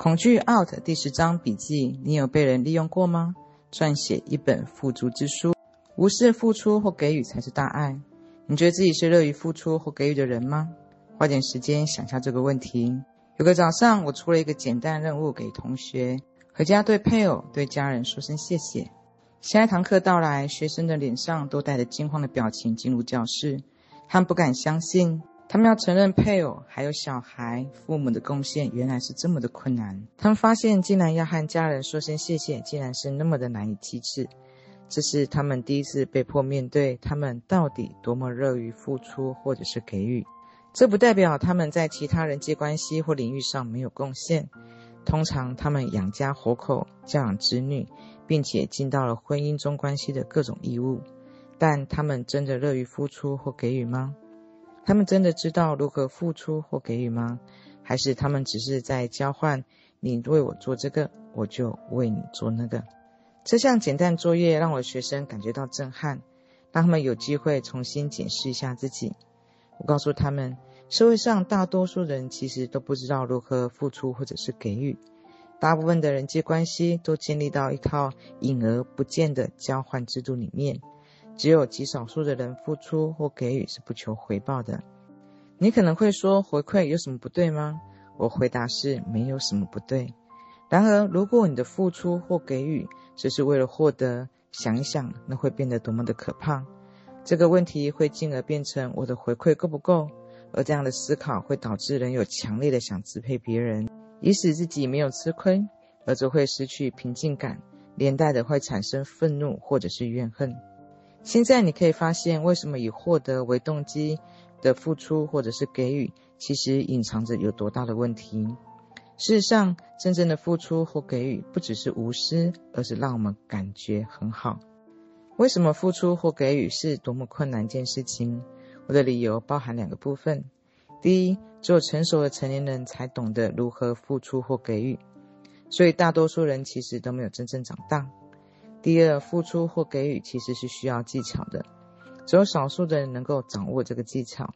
恐惧 out 第十章笔记：你有被人利用过吗？撰写一本富足之书。无私付出或给予才是大爱。你觉得自己是乐于付出或给予的人吗？花点时间想下这个问题。有个早上，我出了一个简单任务给同学，回家对配偶、对家人说声谢谢。下一堂课到来，学生的脸上都带着惊慌的表情进入教室，他们不敢相信。他们要承认配偶还有小孩、父母的贡献原来是这么的困难。他们发现，竟然要和家人说声谢谢，竟然是那么的难以启齿。这是他们第一次被迫面对他们到底多么乐于付出或者是给予。这不代表他们在其他人际关系或领域上没有贡献。通常，他们养家活口、教养子女，并且尽到了婚姻中关系的各种义务。但他们真的乐于付出或给予吗？他们真的知道如何付出或给予吗？还是他们只是在交换？你为我做这个，我就为你做那个。这项简单作业让我学生感觉到震撼，让他们有机会重新检视一下自己。我告诉他们，社会上大多数人其实都不知道如何付出或者是给予，大部分的人际关系都建立到一套隐而不见的交换制度里面。只有极少数的人付出或给予是不求回报的。你可能会说，回馈有什么不对吗？我回答是没有什么不对。然而，如果你的付出或给予只是为了获得，想一想，那会变得多么的可怕。这个问题会进而变成我的回馈够不够？而这样的思考会导致人有强烈的想支配别人，以使自己没有吃亏，而则会失去平静感，连带的会产生愤怒或者是怨恨。现在你可以发现，为什么以获得为动机的付出或者是给予，其实隐藏着有多大的问题。事实上，真正的付出或给予，不只是无私，而是让我们感觉很好。为什么付出或给予是多么困难一件事情？我的理由包含两个部分：第一，只有成熟的成年人才懂得如何付出或给予，所以大多数人其实都没有真正长大。第二，付出或给予其实是需要技巧的，只有少数的人能够掌握这个技巧，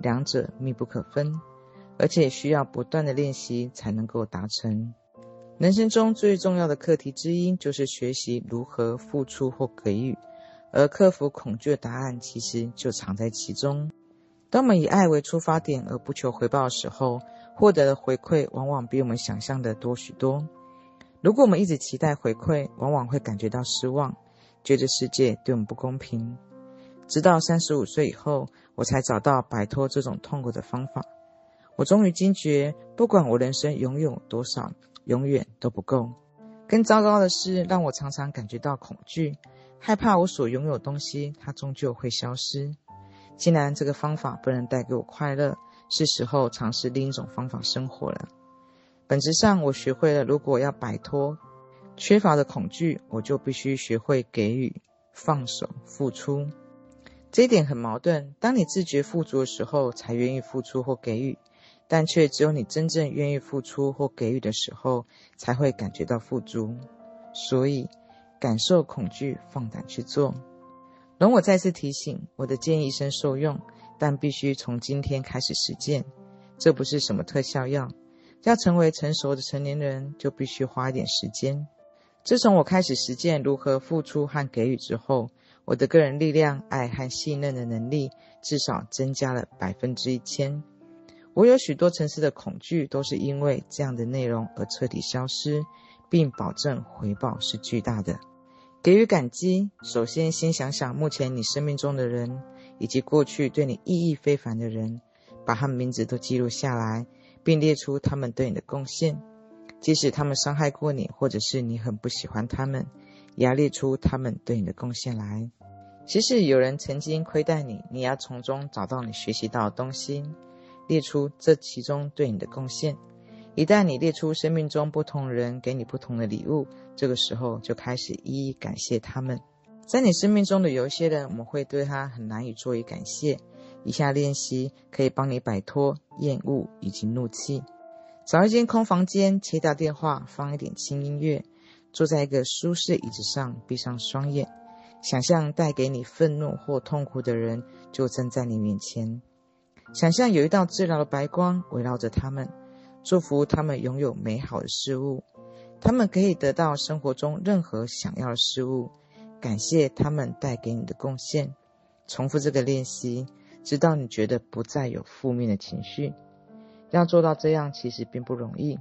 两者密不可分，而且需要不断的练习才能够达成。人生中最重要的课题之一就是学习如何付出或给予，而克服恐惧的答案其实就藏在其中。当我们以爱为出发点而不求回报的时候，获得的回馈往往比我们想象的多许多。如果我们一直期待回馈，往往会感觉到失望，觉得世界对我们不公平。直到三十五岁以后，我才找到摆脱这种痛苦的方法。我终于惊觉，不管我人生拥有多少，永远都不够。更糟糕的是，让我常常感觉到恐惧，害怕我所拥有东西，它终究会消失。既然这个方法不能带给我快乐，是时候尝试另一种方法生活了。本质上，我学会了，如果要摆脱缺乏的恐惧，我就必须学会给予、放手、付出。这一点很矛盾。当你自觉富足的时候，才愿意付出或给予；但却只有你真正愿意付出或给予的时候，才会感觉到富足。所以，感受恐惧，放胆去做。容我再次提醒，我的建议一生受用，但必须从今天开始实践。这不是什么特效药。要成为成熟的成年人，就必须花一点时间。自从我开始实践如何付出和给予之后，我的个人力量、爱和信任的能力至少增加了百分之一千。我有许多层次的恐惧，都是因为这样的内容而彻底消失，并保证回报是巨大的。给予感激，首先先想想目前你生命中的人，以及过去对你意义非凡的人，把他们名字都记录下来。并列出他们对你的贡献，即使他们伤害过你，或者是你很不喜欢他们，也要列出他们对你的贡献来。即使有人曾经亏待你，你要从中找到你学习到的东西，列出这其中对你的贡献。一旦你列出生命中不同人给你不同的礼物，这个时候就开始一一感谢他们。在你生命中的有一些人，我们会对他很难以作以感谢。以下练习可以帮你摆脱厌恶以及怒气。找一间空房间，切掉电话，放一点轻音乐，坐在一个舒适椅子上，闭上双眼，想象带给你愤怒或痛苦的人就站在你面前。想象有一道治疗的白光围绕着他们，祝福他们拥有美好的事物，他们可以得到生活中任何想要的事物。感谢他们带给你的贡献。重复这个练习，直到你觉得不再有负面的情绪。要做到这样，其实并不容易。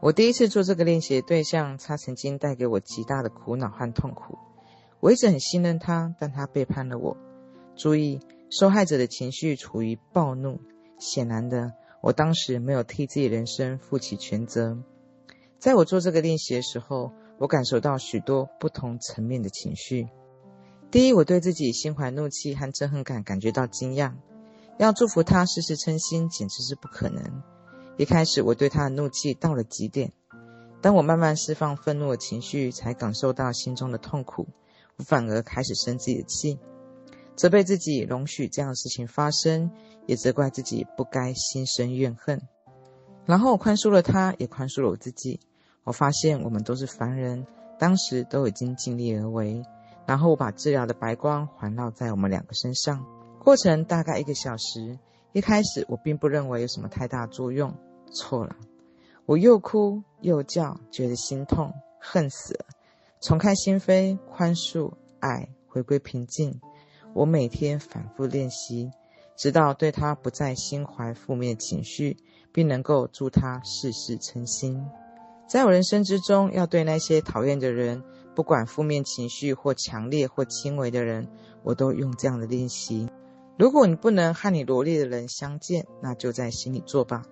我第一次做这个练习的对象，他曾经带给我极大的苦恼和痛苦。我一直很信任他，但他背叛了我。注意，受害者的情绪处于暴怒。显然的，我当时没有替自己人生负起全责。在我做这个练习的时候，我感受到许多不同层面的情绪。第一，我对自己心怀怒气和憎恨感感觉到惊讶。要祝福他事事称心，简直是不可能。一开始，我对他的怒气到了极点。当我慢慢释放愤怒的情绪，才感受到心中的痛苦。我反而开始生自己的气，责备自己容许这样的事情发生，也责怪自己不该心生怨恨。然后我宽恕了他，也宽恕了我自己。我发现我们都是凡人，当时都已经尽力而为。然后我把治疗的白光环绕在我们两个身上，过程大概一个小时。一开始我并不认为有什么太大作用，错了，我又哭又叫，觉得心痛，恨死了。重开心扉，宽恕、爱，回归平静。我每天反复练习，直到对他不再心怀负面情绪，并能够祝他事事称心。在我人生之中，要对那些讨厌的人。不管负面情绪或强烈或轻微的人，我都用这样的练习。如果你不能和你罗列的人相见，那就在心里做吧，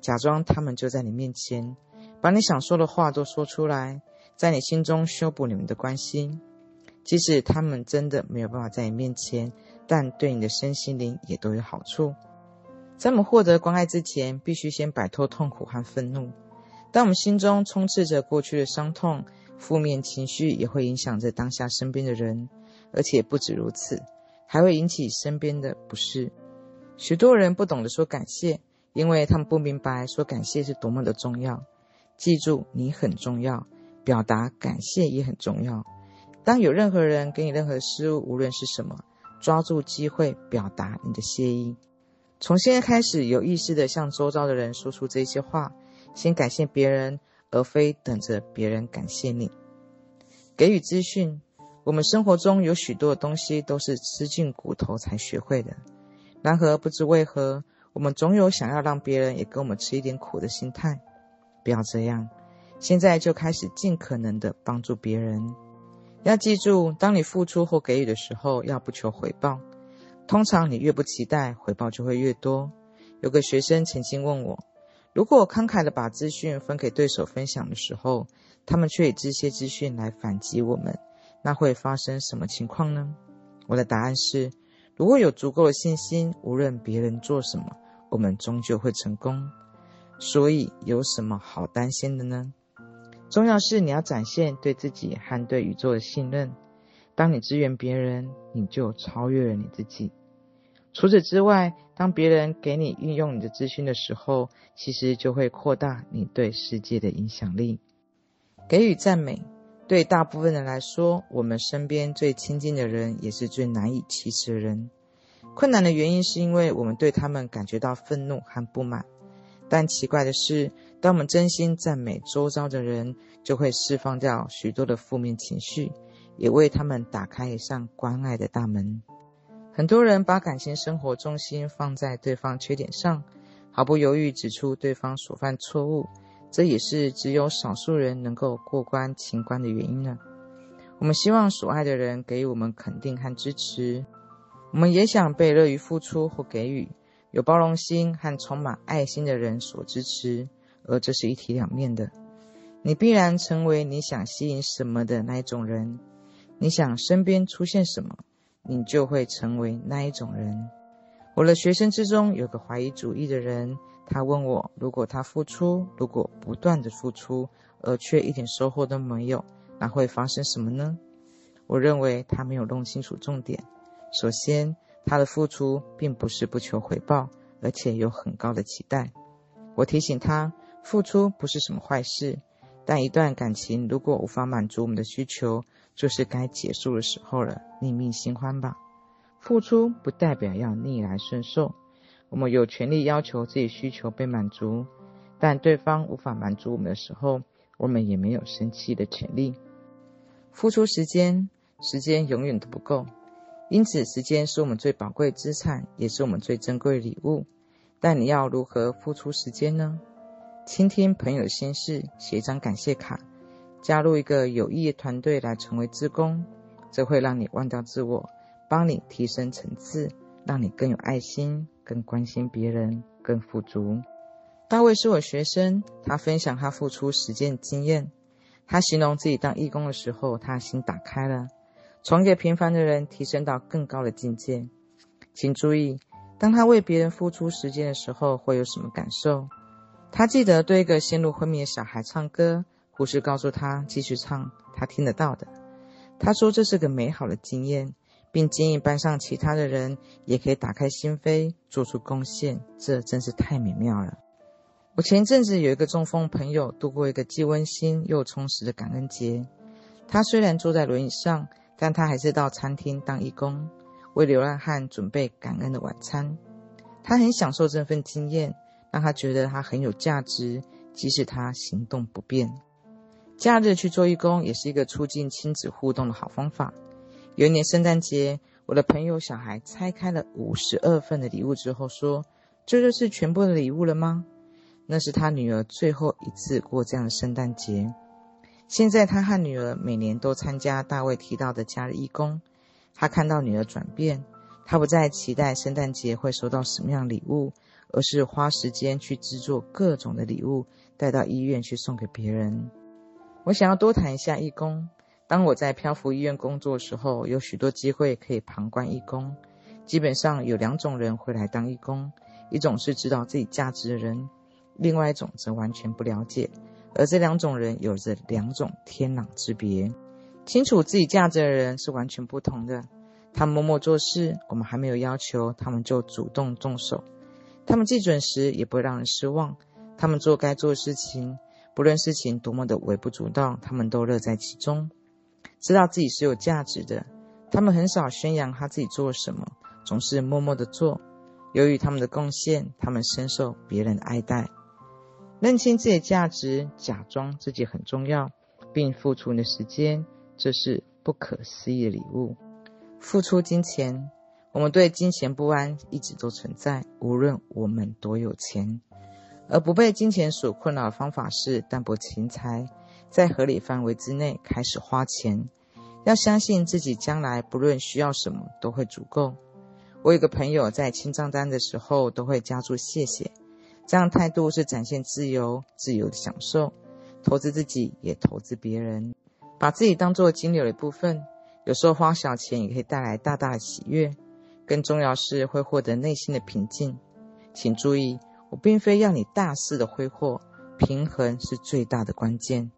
假装他们就在你面前，把你想说的话都说出来，在你心中修补你们的关系。即使他们真的没有办法在你面前，但对你的身心灵也都有好处。在我们获得关爱之前，必须先摆脱痛苦和愤怒。当我们心中充斥着过去的伤痛，负面情绪也会影响着当下身边的人，而且不止如此，还会引起身边的不适。许多人不懂得说感谢，因为他们不明白说感谢是多么的重要。记住，你很重要，表达感谢也很重要。当有任何人给你任何事物，无论是什么，抓住机会表达你的谢意。从现在开始，有意识地向周遭的人说出这些话，先感谢别人。而非等着别人感谢你。给予资讯，我们生活中有许多的东西都是吃进骨头才学会的。然而不知为何，我们总有想要让别人也跟我们吃一点苦的心态。不要这样，现在就开始尽可能的帮助别人。要记住，当你付出或给予的时候，要不求回报。通常你越不期待，回报就会越多。有个学生曾经问我。如果我慷慨地把资讯分给对手分享的时候，他们却以这些资讯来反击我们，那会发生什么情况呢？我的答案是：如果有足够的信心，无论别人做什么，我们终究会成功。所以有什么好担心的呢？重要是你要展现对自己和对宇宙的信任。当你支援别人，你就超越了你自己。除此之外，当别人给你运用你的资讯的时候，其实就会扩大你对世界的影响力。给予赞美，对大部分人来说，我们身边最亲近的人，也是最难以启齿的人。困难的原因是因为我们对他们感觉到愤怒和不满。但奇怪的是，当我们真心赞美周遭的人，就会释放掉许多的负面情绪，也为他们打开一扇关爱的大门。很多人把感情生活重心放在对方缺点上，毫不犹豫指出对方所犯错误，这也是只有少数人能够过关情关的原因呢。我们希望所爱的人给予我们肯定和支持，我们也想被乐于付出或给予有包容心和充满爱心的人所支持，而这是一体两面的。你必然成为你想吸引什么的那一种人，你想身边出现什么。你就会成为那一种人。我的学生之中有个怀疑主义的人，他问我：如果他付出，如果不断的付出，而却一点收获都没有，那会发生什么呢？我认为他没有弄清楚重点。首先，他的付出并不是不求回报，而且有很高的期待。我提醒他，付出不是什么坏事，但一段感情如果无法满足我们的需求，就是该结束的时候了，另觅新欢吧。付出不代表要逆来顺受，我们有权利要求自己需求被满足，但对方无法满足我们的时候，我们也没有生气的权利。付出时间，时间永远都不够，因此时间是我们最宝贵的资产，也是我们最珍贵的礼物。但你要如何付出时间呢？倾听朋友心事，写一张感谢卡，加入一个有意义的团队来成为志工，这会让你忘掉自我，帮你提升层次，让你更有爱心，更关心别人，更富足。大卫是我学生，他分享他付出实践经验。他形容自己当义工的时候，他心打开了，从一个平凡的人提升到更高的境界。请注意，当他为别人付出时间的时候，会有什么感受？他记得对一个陷入昏迷的小孩唱歌，护士告诉他继续唱，他听得到的。他说这是个美好的经验，并建议班上其他的人也可以打开心扉，做出贡献。这真是太美妙了。我前阵子有一个中风朋友度过一个既温馨又充实的感恩节。他虽然坐在轮椅上，但他还是到餐厅当义工，为流浪汉准备感恩的晚餐。他很享受这份经验，让他觉得他很有价值，即使他行动不便。假日去做义工也是一个促进亲子互动的好方法。有一年圣诞节，我的朋友小孩拆开了五十二份的礼物之后说：“这就是全部的礼物了吗？”那是他女儿最后一次过这样的圣诞节。现在他和女儿每年都参加大卫提到的假日义工。他看到女儿转变，他不再期待圣诞节会收到什么样礼物，而是花时间去制作各种的礼物，带到医院去送给别人。我想要多谈一下义工。当我在漂浮医院工作的时候，有许多机会可以旁观义工。基本上有两种人会来当义工：一种是知道自己价值的人。另外一种则完全不了解，而这两种人有着两种天壤之别。清楚自己价值的人是完全不同的。他默默做事，我们还没有要求，他们就主动动手。他们既准时，也不会让人失望。他们做该做的事情，不论事情多么的微不足道，他们都乐在其中。知道自己是有价值的，他们很少宣扬他自己做了什么，总是默默的做。由于他们的贡献，他们深受别人的爱戴。认清自己的价值，假装自己很重要，并付出你的时间，这是不可思议的礼物。付出金钱，我们对金钱不安一直都存在，无论我们多有钱。而不被金钱所困扰的方法是淡泊钱财，在合理范围之内开始花钱。要相信自己将来不论需要什么都会足够。我有个朋友在清账单的时候都会加注谢谢。这样态度是展现自由、自由的享受，投资自己也投资别人，把自己当做金流的一部分。有时候花小钱也可以带来大大的喜悦，更重要是会获得内心的平静。请注意，我并非要你大肆的挥霍，平衡是最大的关键。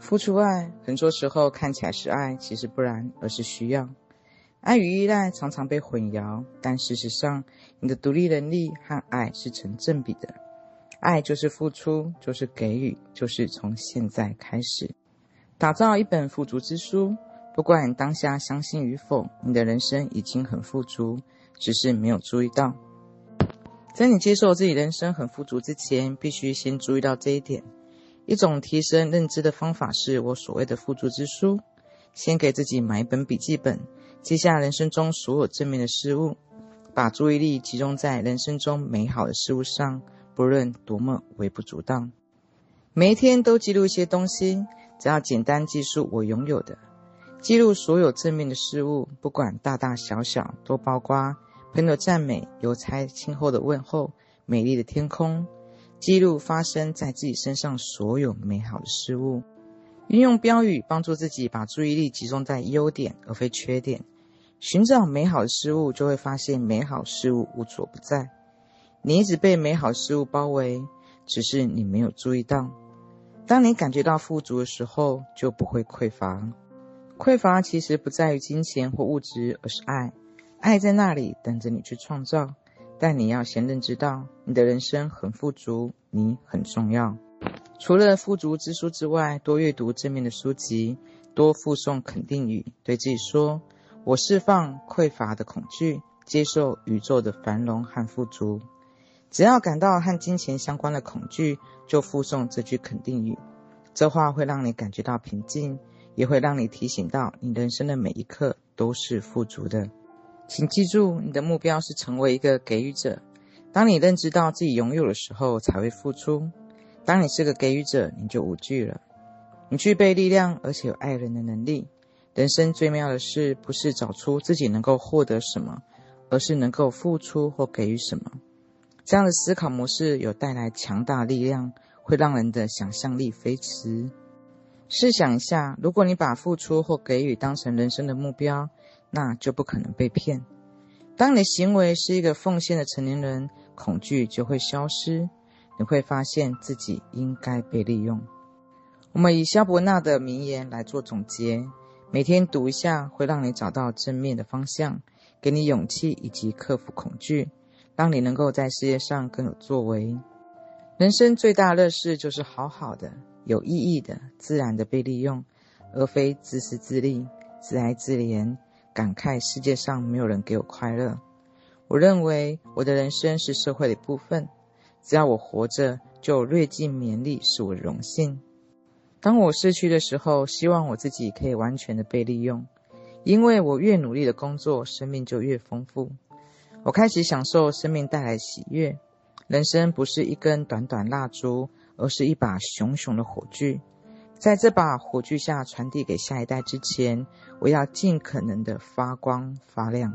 付出爱，很多时候看起来是爱，其实不然，而是需要。爱与依赖常常被混淆，但事实上，你的独立能力和爱是成正比的。爱就是付出，就是给予，就是从现在开始打造一本富足之书。不管你当下相信与否，你的人生已经很富足，只是没有注意到。在你接受自己人生很富足之前，必须先注意到这一点。一种提升认知的方法是我所谓的富足之书。先给自己买一本笔记本。记下人生中所有正面的事物，把注意力集中在人生中美好的事物上，不论多么微不足道。每一天都记录一些东西，只要简单记述我拥有的，记录所有正面的事物，不管大大小小，都包括朋友赞美、邮差亲厚的问候、美丽的天空，记录发生在自己身上所有美好的事物。运用标语帮助自己把注意力集中在优点而非缺点。寻找美好的事物，就会发现美好事物无所不在。你一直被美好事物包围，只是你没有注意到。当你感觉到富足的时候，就不会匮乏。匮乏其实不在于金钱或物质，而是爱。爱在那里等着你去创造，但你要先认知到，你的人生很富足，你很重要。除了富足之书之外，多阅读正面的书籍，多附送肯定语，对自己说。我释放匮乏的恐惧，接受宇宙的繁荣和富足。只要感到和金钱相关的恐惧，就附送这句肯定语。这话会让你感觉到平静，也会让你提醒到你人生的每一刻都是富足的。请记住，你的目标是成为一个给予者。当你认知到自己拥有的时候，才会付出。当你是个给予者，你就无惧了。你具备力量，而且有爱人的能力。人生最妙的事，不是找出自己能够获得什么，而是能够付出或给予什么。这样的思考模式有带来强大力量，会让人的想象力飞驰。试想一下，如果你把付出或给予当成人生的目标，那就不可能被骗。当你的行为是一个奉献的成年人，恐惧就会消失。你会发现自己应该被利用。我们以萧伯纳的名言来做总结：每天读一下，会让你找到正面的方向，给你勇气以及克服恐惧，让你能够在事业上更有作为。人生最大乐事就是好好的、有意义的、自然的被利用，而非自私自利、自哀自怜，感慨世界上没有人给我快乐。我认为我的人生是社会的一部分。只要我活着，就略尽绵力是我的荣幸。当我逝去的时候，希望我自己可以完全的被利用，因为我越努力的工作，生命就越丰富。我开始享受生命带来喜悦。人生不是一根短短蜡烛，而是一把熊熊的火炬。在这把火炬下传递给下一代之前，我要尽可能的发光发亮。